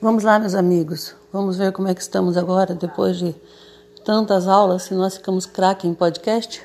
Vamos lá, meus amigos. Vamos ver como é que estamos agora, depois de tantas aulas, se nós ficamos craque em podcast.